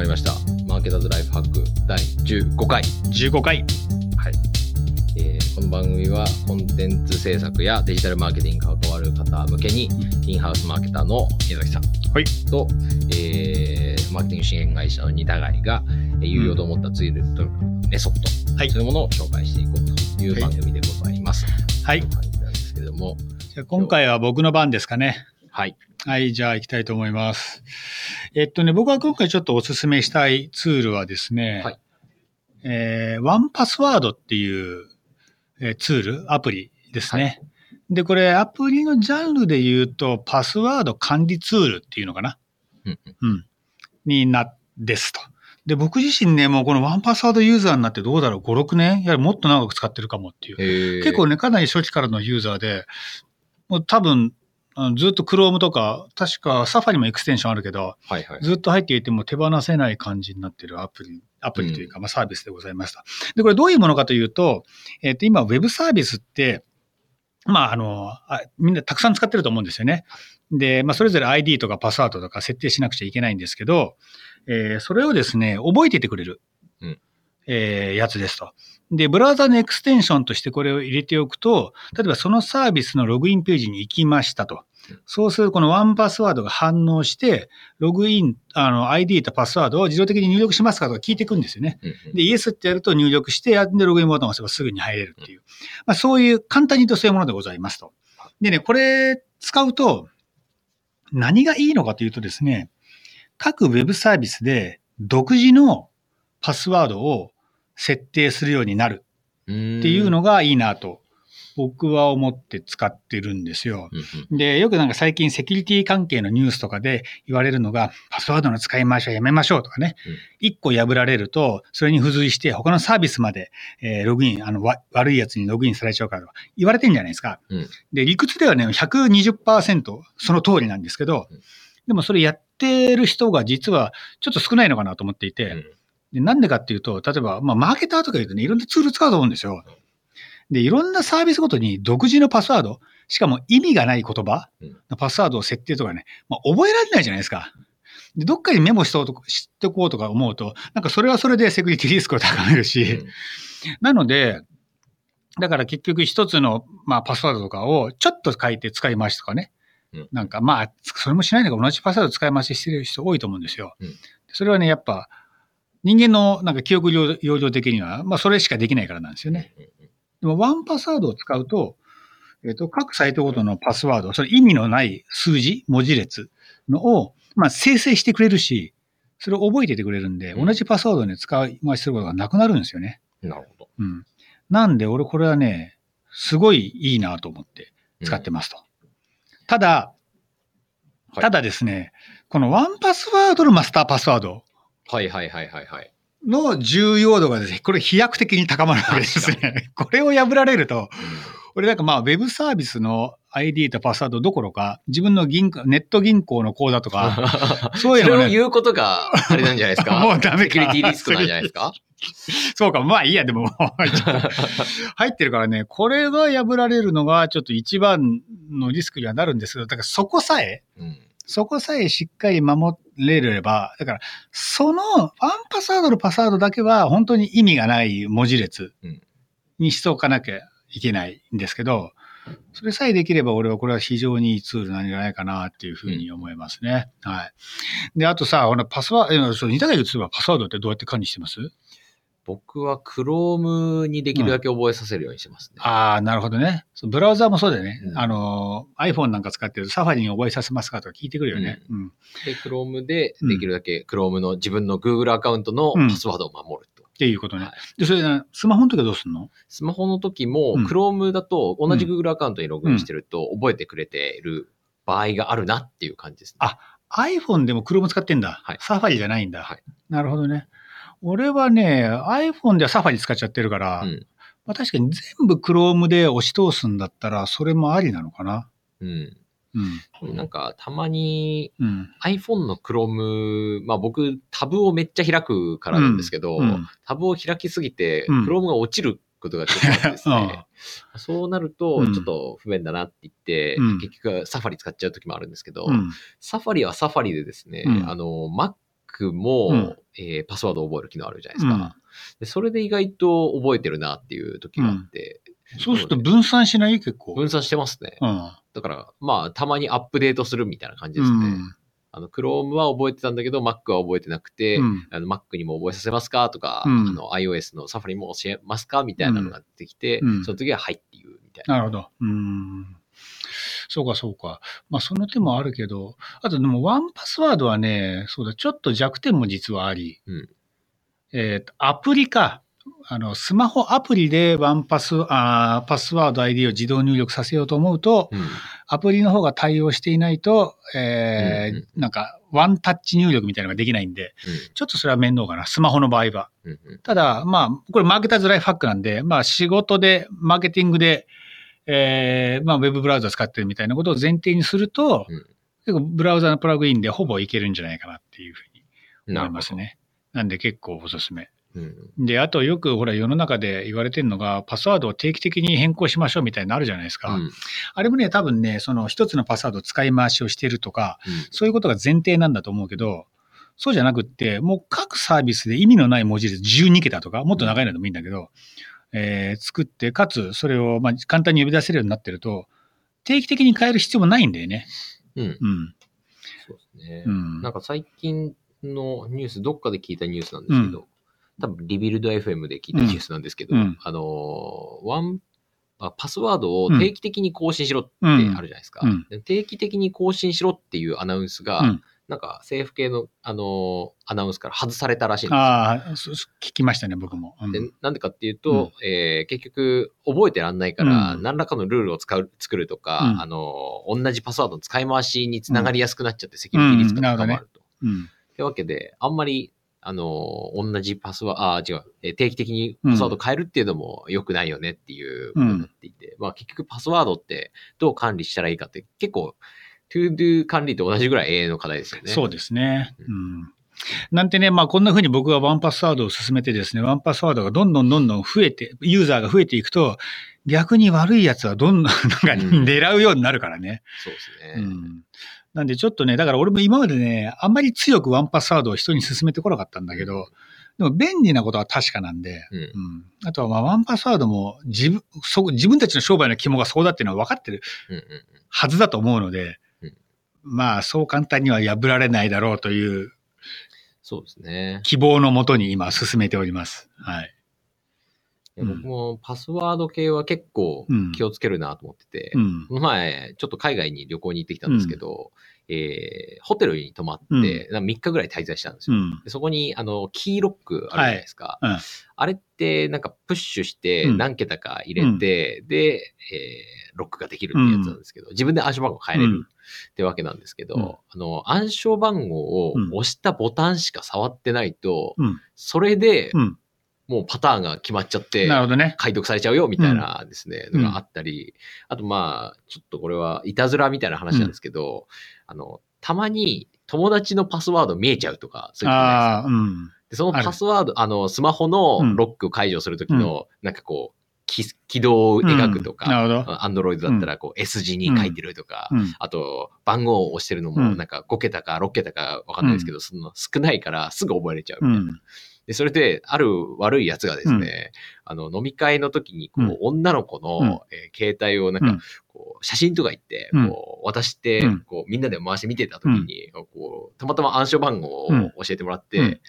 まりました。マーケターズライフハック第15回。15回。はい。えーこの番組はコンテンツ制作やデジタルマーケティングに関わる方向けに、インハウスマーケターの宮崎さんはいと、えーマーケティング支援会社の二互いが、えー有用と思ったツールとメソッド、はいそういうものを紹介していこうという番組でございます。はいとう感じなんですけれども、じゃあ今回は僕の番ですかね。はい。はい、じゃあ行きたいと思います。えっとね、僕は今回ちょっとお勧めしたいツールはですね、はいえーワンパスワードっていう、えーツール、アプリですね。で、これアプリのジャンルで言うと、パスワード管理ツールっていうのかな。うんうんうん。にな、ですと。で、僕自身ね、もうこのワンパスワードユーザーになってどうだろう、5、6年？やはりもっと長く使ってるかもっていう。えー結構ね、かなり初期からのユーザーで、もう多分、あのずっと Chrome とか、確か Safari もエクステンションあるけど、はいはい。ずっと入っていても手放せない感じになっているアプリ、アプリというか、まあサービスでございました。で、これどういうものかというと、えっ、と、今、ウェブサービスって、まあ、あのあ、みんなたくさん使ってると思うんですよね。で、まあ、それぞれ ID とかパスワードとか設定しなくちゃいけないんですけど、えーそれをですね、覚えていてくれる、うんえーやつですと。で、ブラウザのエクステンションとしてこれを入れておくと、例えばそのサービスのログインページに行きましたと。そうすると、このワンパスワードが反応して、ログイン、あの、ID とパスワードを自動的に入力しますかとか聞いていくんですよね。で、イエスってやると入力して、で、ログインボタンを押せばすぐに入れるっていう。まあ、そういう、簡単に言うとそういうものでございますと。でね、これ使うと、何がいいのかというとですね、各ウェブサービスで独自のパスワードを設定するようになるっていうのがいいなと、僕は思って使ってるんですよ。で、よくなんか最近セキュリティ関係のニュースとかで言われるのが、パスワードの使い回しはやめましょうとかねうん。一、個破られると、それに付随して他のサービスまで、えーログイン、あの、わ悪いやつにログインされちゃうからとか言われてんじゃないですか。うんで、理屈ではね、120%その通りなんですけどうん、でもそれやってる人が実はちょっと少ないのかなと思っていて、うんでなんでかっていうと、例えば、まあ、マーケターとか言うとね、いろんなツール使うと思うんですよ。で、いろんなサービスごとに独自のパスワード、しかも意味がない言葉うんのパスワードを設定とかね、まあ、覚えられないじゃないですか。で、どっかにメモしとと知っておこうとか思うと、なんかそれはそれでセキュリティリスクを高めるし、うんなので、だから結局一つの、まあ、パスワードとかをちょっと書いて使い回しとかね。うんなんかまあ、それもしないのが同じパスワード使い回ししてる人多いと思うんですよ。うんそれはね、やっぱ、人間のなんか記憶容容量的には、まあそれしかできないからなんですよね。うんうんでもワンパスワードを使うと、えっ、と、各サイトごとのパスワード、それ意味のない数字、文字列のを、まあ生成してくれるし、それを覚えててくれるんで、うん同じパスワードで使い回しすることがなくなるんですよね。なるほど。うん。なんで、俺これはね、すごいいいなと思って使ってますと。ただ、はいただですね、このワンパスワードのマスターパスワードはいはいはいはいはい。の重要度がですね、これ飛躍的に高まるわけですね。これを破られると、俺なんかまあ、ウェブサービスの ID とパスワードどころか、自分の銀行、ネット銀行の口座とか、そういうのね。それを言うことが、あれなんじゃないですか？もうダメか。セキュリティリスクなんじゃないですか。そうか、まあいいや、でも、入ってるからね、これが破られるのがちょっと一番のリスクにはなるんですけど、だからそこさえ、うんそこさえしっかり守れれば、だから、そのワンパスワードのパスワードだけは本当に意味がない文字列うんにしておかなきゃいけないんですけど、それさえできれば俺はこれは非常にいいツールなんじゃないかなっていうふうに思いますね。はい。で、あとさ、このパスワード、似たように言えばパスワードってどうやって管理してます？僕は Chrome にできるだけ覚えさせるようにしてますね。ああ、なるほどね。ブラウザーもそうだよね。うんあの、iPhone なんか使ってるとサファリに覚えさせますかとか聞いてくるよね。うん。で、Chrome でできるだけ Chrome の自分の Google アカウントのパスワードを守ると。っていうことね。はいで、それな、スマホの時はどうすんの？スマホの時もうん Chrome だと同じ Google アカウントにログインしてると覚えてくれてる場合があるなっていう感じですね。あ iPhone でも Chrome 使ってんだ。はいサファリじゃないんだ。はいなるほどね。俺はね、iPhone ではサファリ使っちゃってるから、うんまあ、確かに全部 Chrome で押し通すんだったら、それもありなのかな。うん。うん。なんか、たまにうん。iPhone の Chrome、まあ僕、タブをめっちゃ開くからなんですけど、うんタブを開きすぎて、うん Chrome が落ちることがちょっとあですね、そうなるとう、んちょっと不便だなって言って、うん結局サファリ使っちゃう時もあるんですけど、うん。サファリはサファリでですね、うんあの、Mac も、うんえーパスワードを覚える機能あるじゃないですか。うんでそれで意外と覚えてるなっていう時があって、そうすると分散しない？結構。分散してますね。うん。だから、まあ、たまにアップデートするみたいな感じですね。うん。あの、Chrome は覚えてたんだけど、Mac は覚えてなくて、うんあの Mac にも覚えさせますかとか、うんあの iOS の Safari も教えますかみたいなのが出てきて、うんその時ははいっていうみたいな。なるほど。うん。そうか、そうか。まあ、その手もあるけど、あとでも、ワンパスワードはね、そうだ、ちょっと弱点も実はあり、うんえっ、と、アプリか。あの、スマホアプリでワンパス、あーパスワード ID を自動入力させようと思うと、うんアプリの方が対応していないと、えーうんうんなんか、ワンタッチ入力みたいなのができないんで、ちょっとそれは面倒かな。スマホの場合は。うんうんただ、まあ、これマーケターズライフハックなんで、まあ仕事で、マーケティングで、えーまあウェブブラウザ使ってるみたいなことを前提にすると、うん結構ブラウザのプラグインでほぼいけるんじゃないかなっていうふうに思いますね。なんで結構おすすめ。うんで、あとよくほら世の中で言われてるのが、パスワードを定期的に変更しましょうみたいなのあるじゃないですか。うんあれもね、多分ね、その一つのパスワード使い回しをしてるとか、うんそういうことが前提なんだと思うけど、そうじゃなくって、もう各サービスで意味のない文字列12桁とか、もっと長いのでもいいんだけど、えー作って、かつそれをまあ簡単に呼び出せるようになってると、定期的に変える必要もないんだよね。うんうん。そうですね。うん。なんか最近のニュース、どっかで聞いたニュースなんですけど、多分リビルド FM で聞いたニュースなんですけど、うんあのー、ワン、あパスワードを定期的に更新しろってあるじゃないですか。定期的に更新しろっていうアナウンスが、うんなんか政府系の、あのーアナウンスから外されたらしいんですよ。ああ、そ聞きましたね、僕も。うんでなんでかっていうと、えー結局、覚えてらんないから、うん何らかのルールを使う作るとか、うんあのー同じパスワードの使い回しにつながりやすくなっちゃって、セキュリティリスクが高まると。うん。ってわけで、あんまり、あのー同じパスワード、あー、違う、えー定期的にパスワード変えるっていうのも良くないよねっていうことになっていて、まあ結局パスワードってどう管理したらいいかって結構、トゥードゥ管理と同じぐらい永遠の課題ですよね。そうですね。うん。なんてね、まあこんな風に僕がワンパスワードを進めてですね、ワンパスワードがどんどんどんどん増えて、ユーザーが増えていくと、逆に悪いやつはどんどん なんかうん狙うようになるからね。そうですね。うん。なんでちょっとね、だから俺も今までね、あんまり強くワンパスワードを人に勧めてこなかったんだけど、でも便利なことは確かなんで、うんうん。あとはまあワンパスワードも自分、そ自分たちの商売の肝がそうだっていうのは分かってるはずだと思うので、うんまあそう簡単には破られないだろうというそうですね。希望のもとに今進めております。はい。僕もパスワード系は結構うん気をつけるなと思ってて、うん。この前、ちょっと海外に旅行に行ってきたんですけど、えーホテルに泊まって、なんか3日ぐらい滞在したんですよ。うん。でそこに、あの、キーロックあるじゃないですか。はいうんあれって、なんかプッシュしてうん何桁か入れて、で、えーロックができるってやつなんですけど、自分で暗証番号変えれるってわけなんですけど、うんあの、暗証番号をうん押したボタンしか触ってないと、うん。それでうん。もうパターンが決まっちゃって、なるほどね。解読されちゃうよみたいなですね、うんのがあったり、あとまあ、ちょっとこれはいたずらみたいな話なんですけど、あの、たまに友達のパスワード見えちゃうとか、そういう時ないですかああ、うん。でそのパスワード、あの、スマホのロック解除するときの、なんかこう、き軌道を描くとか。アンドロイドだったらこう S 字に書いてるとか、うん。あと番号を押してるのうんもなんか5桁か6桁かわかんないですけど、その少ないからすぐ覚えれちゃううみたいな。ん。で、それで、ある悪いやつがですね、あの、飲み会の時に、こう、うん。女の子の、うん。えー携帯をなんかうん、こう、写真とか言って、うん。こう、渡して、うん。こう、みんなで回して見てた時に、こう、たまたま暗証番号をうん。教えてもらって、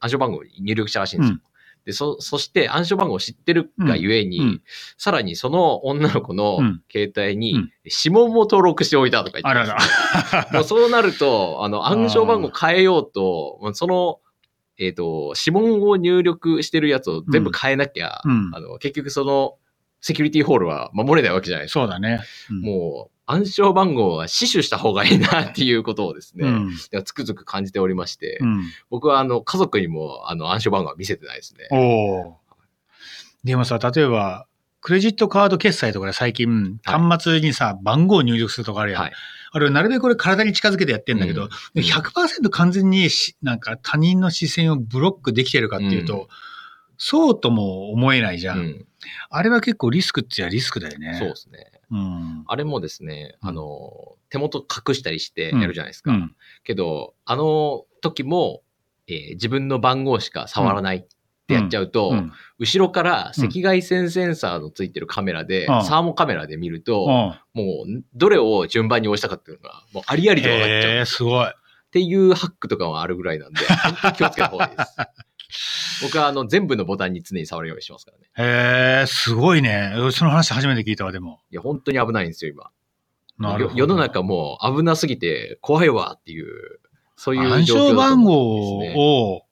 暗証番号を入力したらしいんですよ。で、そ、そして暗証番号を知ってるがゆえに、うん。うん。さらにその女の子のうん。携帯にうん。指紋も登録しておいたとか言ってあらた。んですよら。もうそうなると、あの、暗証番号変えようと、その、えっ、と、指紋を入力してるやつを全部変えなきゃ、うんあの、結局その、セキュリティホールは守れないわけじゃないですか。そうだね。うんもう、暗証番号は死守した方がいいなっていうことをですね、うん。つくづく感じておりまして、うん。僕はあの、家族にもあの、暗証番号は見せてないですね。おお。でもさ、例えば、クレジットカード決済とかで最近、はい端末にさ、番号を入力するとかあるやん。はいあれ、なるべくこれ体に近づけてやってんだけど、うん100%完全にしなんか他人の視線をブロックできてるかっていうと、うんそうとも思えないじゃん。うんあれは結構リスクってやリスクだよね。そうですね。うん。あれもですね、うんあの、手元隠したりしてやるじゃないですか。うん。けど、あの時も、えー自分の番号しか触らないってやっちゃうと、うん。後ろから赤外線センサーのついてるカメラで、うんサーモカメラで見ると、うん。もう、どれを順番に押したかっていうのが、もうありありと分かっちゃう。へえ、すごい。っていうハックとかもあるぐらいなんで、気をつけた方がいいです。僕はあの全部のボタンに常に触るようにしてますからね。へえ、すごいね。その話初めて聞いたわ、でも。いや、本当に危ないんですよ、今。なるほど。よ世の中もう危なすぎて怖いわっていう、そういう暗状況だと証番思号。を、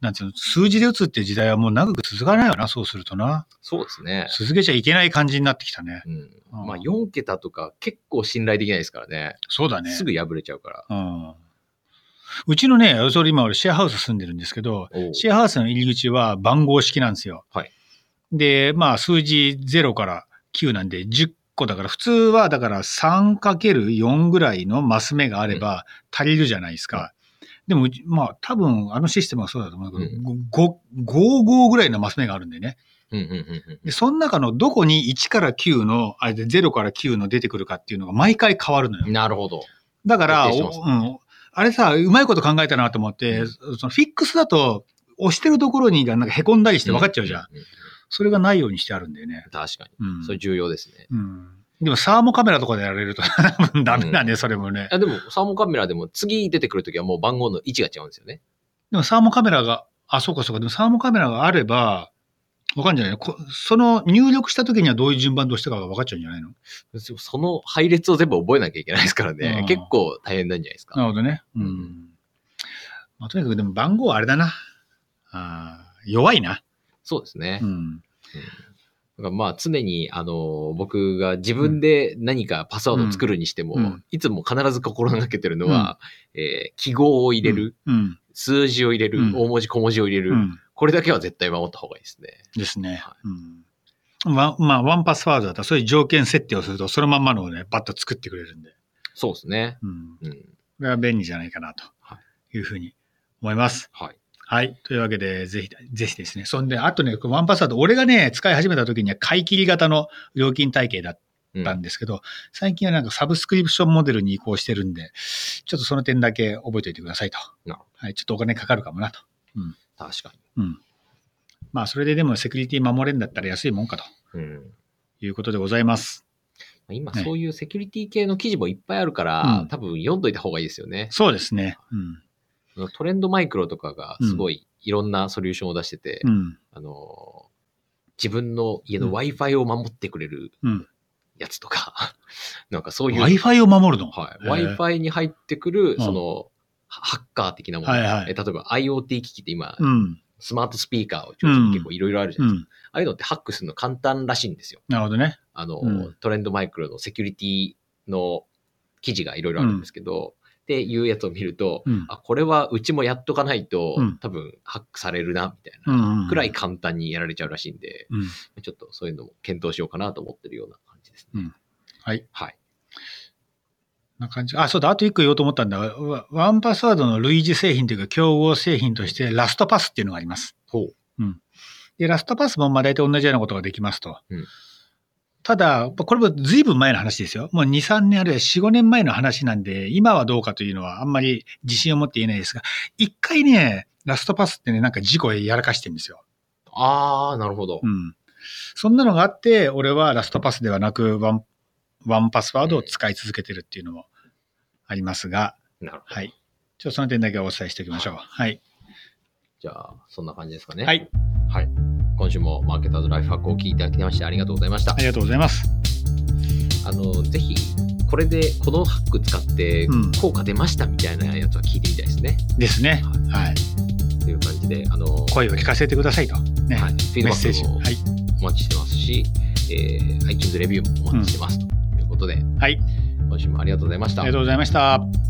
なんていうの、数字で打つって時代はもう長く続かないよな、そうするとな。そうですね。続けちゃいけない感じになってきたね。うん。うんまあ4桁とか結構信頼できないですからね。そうだね。すぐ破れちゃうから。うん。うちのね、それ今俺シェアハウス住んでるんですけど、シェアハウスの入り口は番号式なんですよ。はい。で、まあ数字0から9なんで10個だから、普通はだから 3×4 ぐらいのマス目があれば足りるじゃないですか。でもまあ多分あのシステムはそうだと思うけど、5、5ぐらいのマス目があるんでね。うんうんうんうんで、その中のどこに1から9の、あれで0から9の出てくるかっていうのが毎回変わるのよ。なるほど。だから、徹底しておうん、あれさ、うまいこと考えたなと思って、そのフィックスだと、押してるところになんか凹んだりして分かっちゃうじゃん。ん。うんそれがないようにしてあるんだよね。確かに。うん。それ重要ですね。うん。でもサーモカメラとかでやられると ダメだね、それもね。あでも、サーモカメラでも次出てくるときはもう番号の位置が違うんですよね。でもサーモカメラが、あ、そうかそうか、でもサーモカメラがあれば、わかんじゃない？その入力した時にはどういう順番で押したかが分かっちゃうんじゃないの？その配列を全部覚えなきゃいけないですからねうん。結構大変なんじゃないですか。なるほどね。ううんん。まあ、とにかくでも番号はあれだな。あー弱いな。そうですね。うん。だからまあ常に、あの、僕が自分で何かパスワードを作るにしても、うんうんいつも必ず心がけてるのは、えー記号を入れる、うん。数字を入れる、うん大文字小文字を入れる、うん。これだけは絶対守った方がいいですね。ですねは。うん。ままあ、ワンパスワードだったら、そういう条件設定をすると、そのまんまのをね、バッと作ってくれるんで。そうですね。うん。うん。これは便利じゃないかな、というふうに思います。はい。はい。というわけで、ぜひ、ぜひですね。そんで、あとね、ワンパスワード、俺がね、使い始めた時には買い切り型の料金体系だっうんたんですけど、最近はなんかサブスクリプションモデルに移行してるんで、ちょっとその点だけ覚えておいてくださいと。はい。ちょっとお金かかるかもなと。確かに。うん。まあ、それででもセキュリティ守れるんだったら安いもんかとうん。いうことでございます。ね今そういうセキュリティ系の記事もいっぱいあるから、うん多分読んどいた方がいいですよね。そうですね。うん。トレンドマイクロとかがすごいいろんなソリューションを出してて、うん。あの、自分の家のうん Wi-Fi を守ってくれるうん。やつとか、なんかそういう、Wi-Fi を守るの？はい、Wi-Fi に入ってくる、んその、ハハッカー的なもの、はいはいえ例えば IoT 機器って今、うん。スマートスピーカーを中心に結構いろいろあるじゃうないですか。ん。ああいうのってハックするの簡単らしいんですよ。なるほどね。あの、うんトレンドマイクロのセキュリティの記事がいろいろあるんですけど、っていうやつを見ると、うん。あ、これはうちもやっとかないと、うん多分ハックされるな、みたいうんな、うん。くらい簡単にやられちゃうらしいんで、うん。ちょっとそういうのも検討しようかなと思ってるような感じですね。はい。はい。な感じ。あ、そうだ。あと一個言おうと思ったんだ。ワワンパスワードの類似製品というか競合製品としてラストパスっていうのがあります。ほう。で、ラストパスもまあ大体同じようなことができますと。うんただ、これも随分前の話ですよ。もう2、3年あるいは4、5年前の話なんで、今はどうかというのはあんまり自信を持って言えないですが、一回ね、 LastPass ってね、なんか事故やらかしてるんですよ。あー、なるほど。うん。そんなのがあって、俺は LastPass ではなくワン、1Password を使い続けてるっていうのもありますが、なるほど。はい。ちょっとその点だけお伝えしておきましょう。はい。じゃあ、そんな感じですかね。はい。はい。今週もマーケターズライフハックを聞いていただきましてありがとうございましたあ。りがとうございます。あの、ぜひ、これでこのハック使ってうん効果出ましたみたいなやつは聞いてみたいですね。ですね。はい。という感じで、あの、声を聞かせてくださいと。ね。はい、フィードバメッセージ。ックもはい。お待ちしてますし、えー iTunes レビューもお待ちしてますということで、はい。今週もありがとうございましたありが。とうございました。